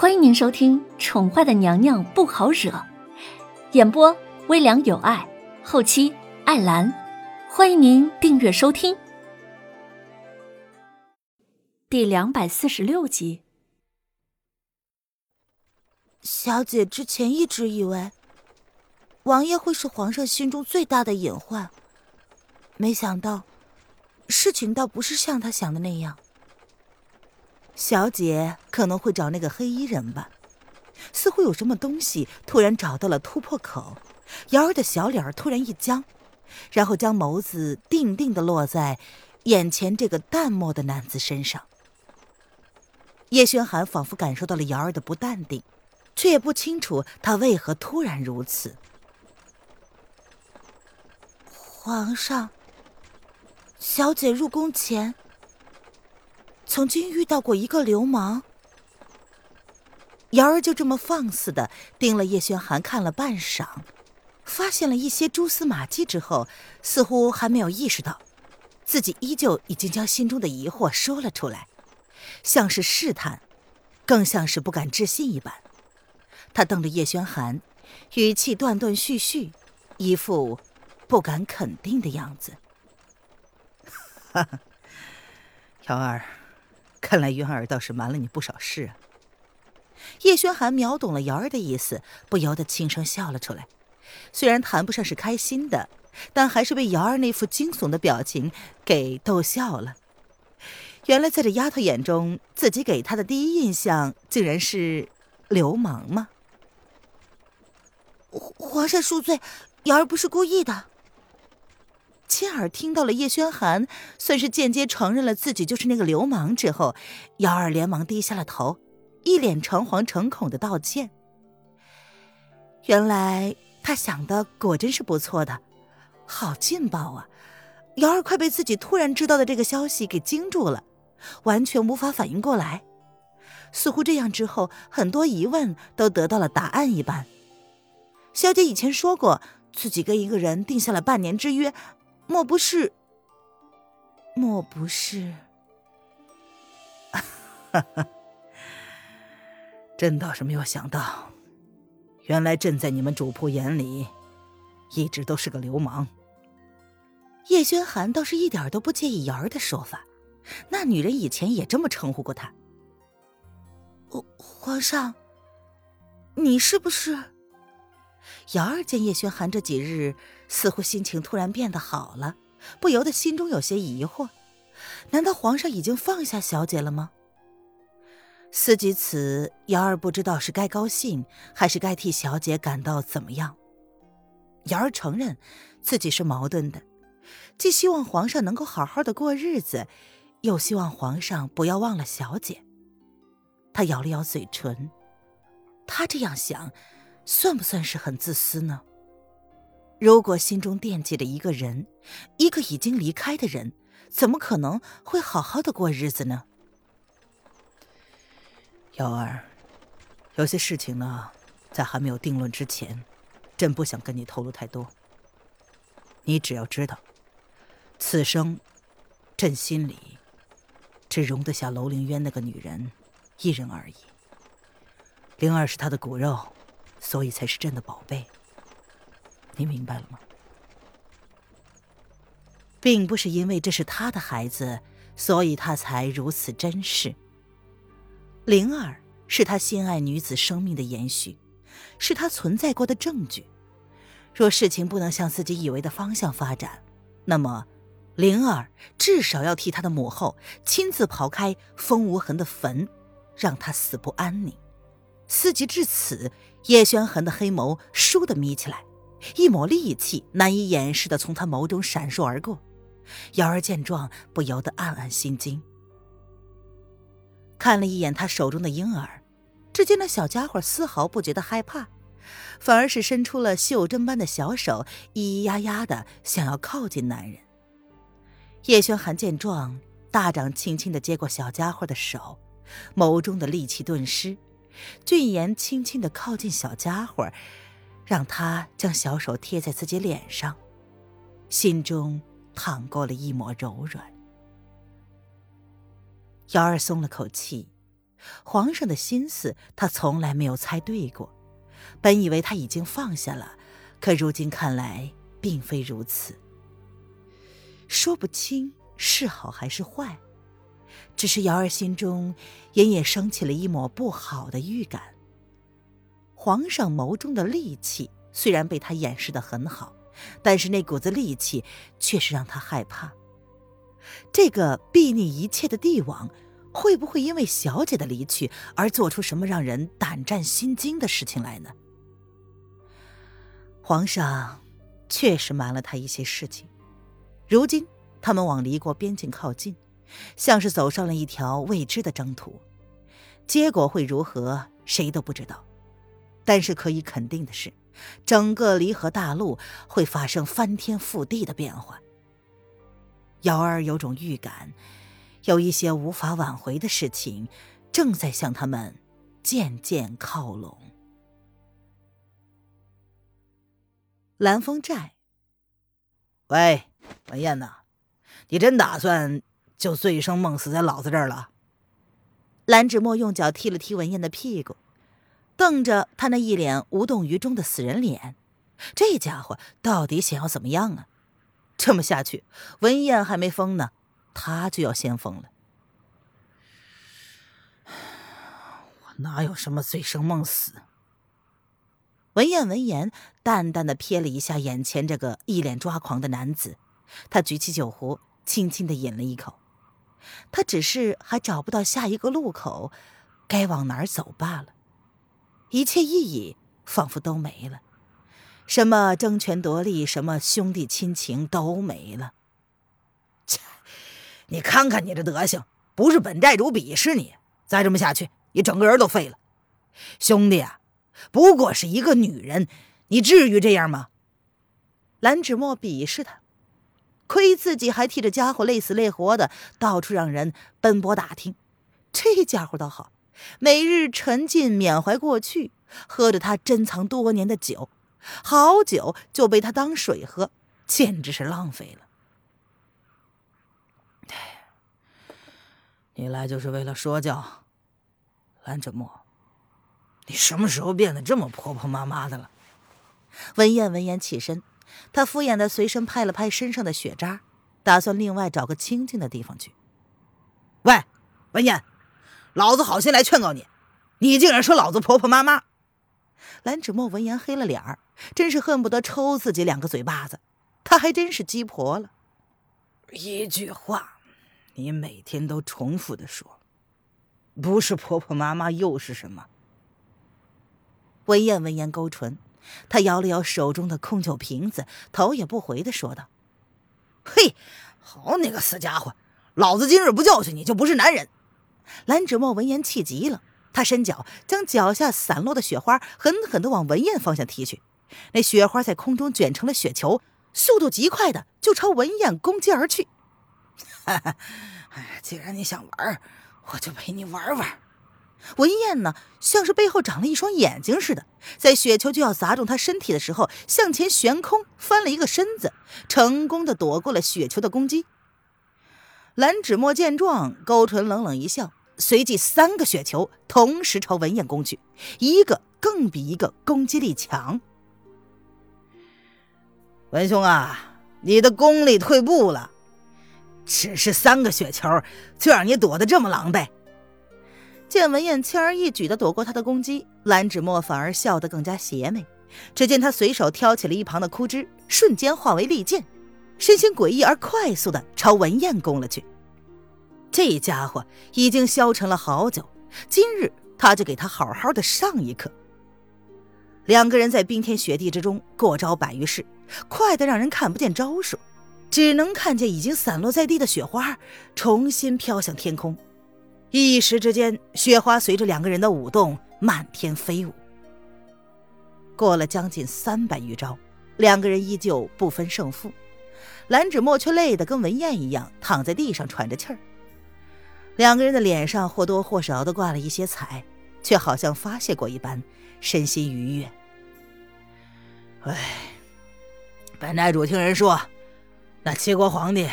欢迎您收听《宠坏的娘娘不好惹》，演播微凉有爱，后期艾兰。欢迎您订阅收听。第两百四十六集。小姐之前一直以为王爷会是皇上心中最大的隐患，没想到事情倒不是像他想的那样。小姐可能会找那个黑衣人吧？似乎有什么东西突然找到了突破口。瑶儿的小脸突然一僵，然后将眸子定定的落在眼前这个淡漠的男子身上。叶轩寒仿佛感受到了瑶儿的不淡定，却也不清楚他为何突然如此。皇上，小姐入宫前。曾经遇到过一个流氓，瑶儿就这么放肆的盯了叶轩寒看了半晌，发现了一些蛛丝马迹之后，似乎还没有意识到，自己依旧已经将心中的疑惑说了出来，像是试探，更像是不敢置信一般。他瞪着叶轩寒，语气断断续续，一副不敢肯定的样子。哈哈，瑶儿。看来云儿倒是瞒了你不少事啊。叶轩寒秒懂了瑶儿的意思，不由得轻声笑了出来。虽然谈不上是开心的，但还是被瑶儿那副惊悚的表情给逗笑了。原来在这丫头眼中，自己给她的第一印象竟然是流氓吗？皇上恕罪，瑶儿不是故意的。亲耳听到了叶轩寒算是间接承认了自己就是那个流氓之后，瑶儿连忙低下了头，一脸诚惶诚恐的道歉。原来他想的果真是不错的，好劲爆啊！瑶儿快被自己突然知道的这个消息给惊住了，完全无法反应过来，似乎这样之后很多疑问都得到了答案一般。小姐以前说过，自己跟一个人定下了半年之约。莫不是？莫不是？哈哈，朕倒是没有想到，原来朕在你们主仆眼里，一直都是个流氓。叶轩寒倒是一点都不介意瑶儿的说法，那女人以前也这么称呼过他。皇上，你是不是？瑶儿见叶轩寒这几日似乎心情突然变得好了，不由得心中有些疑惑：难道皇上已经放下小姐了吗？思及此，瑶儿不知道是该高兴还是该替小姐感到怎么样。瑶儿承认自己是矛盾的，既希望皇上能够好好的过日子，又希望皇上不要忘了小姐。她咬了咬嘴唇，她这样想。算不算是很自私呢？如果心中惦记着一个人，一个已经离开的人，怎么可能会好好的过日子呢？瑶儿，有些事情呢，在还没有定论之前，朕不想跟你透露太多。你只要知道，此生，朕心里，只容得下楼凌渊那个女人一人而已。灵儿是他的骨肉。所以才是朕的宝贝，你明白了吗？并不是因为这是他的孩子，所以他才如此珍视。灵儿是他心爱女子生命的延续，是他存在过的证据。若事情不能向自己以为的方向发展，那么灵儿至少要替他的母后亲自刨开风无痕的坟，让他死不安宁。思及至此，叶轩寒的黑眸倏地眯起来，一抹戾气难以掩饰的从他眸中闪烁而过。瑶儿见状，不由得暗暗心惊，看了一眼他手中的婴儿，只见那小家伙丝毫不觉得害怕，反而是伸出了袖珍般的小手，咿咿呀呀的想要靠近男人。叶轩寒见状，大掌轻轻的接过小家伙的手，眸中的戾气顿失。俊颜轻轻的靠近小家伙，让他将小手贴在自己脸上，心中淌过了一抹柔软。瑶儿松了口气，皇上的心思他从来没有猜对过。本以为他已经放下了，可如今看来并非如此。说不清是好还是坏，只是瑶儿心中隐隐升起了一抹不好的预感。皇上眸中的戾气虽然被他掩饰的很好，但是那股子戾气却是让他害怕。这个睥睨一切的帝王，会不会因为小姐的离去而做出什么让人胆战心惊的事情来呢？皇上确实瞒了他一些事情。如今他们往离国边境靠近，像是走上了一条未知的征途。结果会如何，谁都不知道。但是可以肯定的是，整个离合大陆会发生翻天覆地的变化。瑶儿有种预感，有一些无法挽回的事情，正在向他们渐渐靠拢。蓝风寨，喂，文燕呐，你真打算就醉生梦死在老子这儿了？蓝芷墨用脚踢了踢文燕的屁股，瞪着他那一脸无动于衷的死人脸，这家伙到底想要怎么样啊？这么下去，文燕还没疯呢，他就要先疯了。我哪有什么醉生梦死？文燕闻言，淡淡的瞥了一下眼前这个一脸抓狂的男子，他举起酒壶，轻轻的饮了一口。他只是还找不到下一个路口，该往哪儿走罢了。一切意义仿佛都没了。什么争权夺利，什么兄弟亲情都没了。切！你看看你这德行，不是本寨主鄙视你，再这么下去，你整个人都废了。兄弟啊，不过是一个女人，你至于这样吗？蓝芷墨鄙视他，亏自己还替这家伙累死累活的，到处让人奔波打听。这家伙倒好，每日沉浸缅怀过去，喝着他珍藏多年的酒。好酒就被他当水喝，简直是浪费了。你来就是为了说教，蓝芷墨，你什么时候变得这么婆婆妈妈的了？文燕闻言起身，她敷衍的随身拍了拍身上的血渣，打算另外找个清静的地方去。喂，文燕，老子好心来劝告你，你竟然说老子婆婆妈妈！蓝芷墨闻言黑了脸儿。真是恨不得抽自己两个嘴巴子，她还真是鸡婆了。一句话，你每天都重复的说，不是婆婆妈妈又是什么？文燕闻言勾唇，她摇了摇手中的空酒瓶子，头也不回的说道：“嘿，好你个死家伙，老子今日不教训你就不是男人！”蓝芷墨闻言气急了，他伸脚将脚下散落的雪花狠狠的往文燕方向踢去。那雪花在空中卷成了雪球，速度极快的就朝文燕攻击而去。哎，既然你想玩，我就陪你玩玩。文燕呢，像是背后长了一双眼睛似的，在雪球就要砸中她身体的时候，向前悬空翻了一个身子，成功的躲过了雪球的攻击。蓝芷墨见状，勾唇冷冷一笑，随即三个雪球同时朝文燕攻去，一个更比一个攻击力强。文兄啊，你的功力退步了，只是三个雪球就让你躲得这么狼狈。见文燕轻而易举地躲过他的攻击，蓝芷墨反而笑得更加邪魅。只见他随手挑起了一旁的枯枝，瞬间化为利剑，身形诡异而快速地朝文燕攻了去。这家伙已经消沉了好久，今日他就给他好好的上一课。两个人在冰天雪地之中过招百余式，快得让人看不见招数，只能看见已经散落在地的雪花重新飘向天空。一时之间，雪花随着两个人的舞动漫天飞舞。过了将近三百余招，两个人依旧不分胜负。蓝芷墨却累得跟文燕一样，躺在地上喘着气儿。两个人的脸上或多或少的挂了一些彩，却好像发泄过一般，身心愉悦。哎，本寨主听人说，那齐国皇帝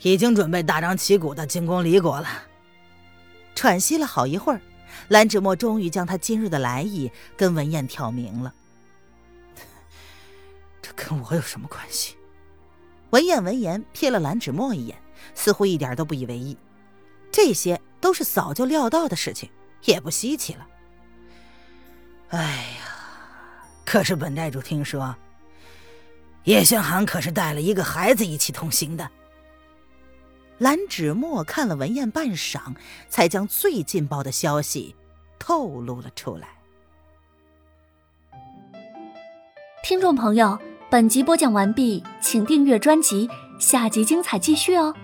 已经准备大张旗鼓的进攻离国了。喘息了好一会儿，蓝芷墨终于将他今日的来意跟文燕挑明了。这跟我有什么关系？文燕闻言瞥了蓝芷墨一眼，似乎一点都不以为意。这些都是早就料到的事情，也不稀奇了。哎呀，可是本寨主听说，叶轩寒可是带了一个孩子一起同行的。蓝芷墨看了文燕半晌，才将最劲爆的消息透露了出来。听众朋友，本集播讲完毕，请订阅专辑，下集精彩继续哦。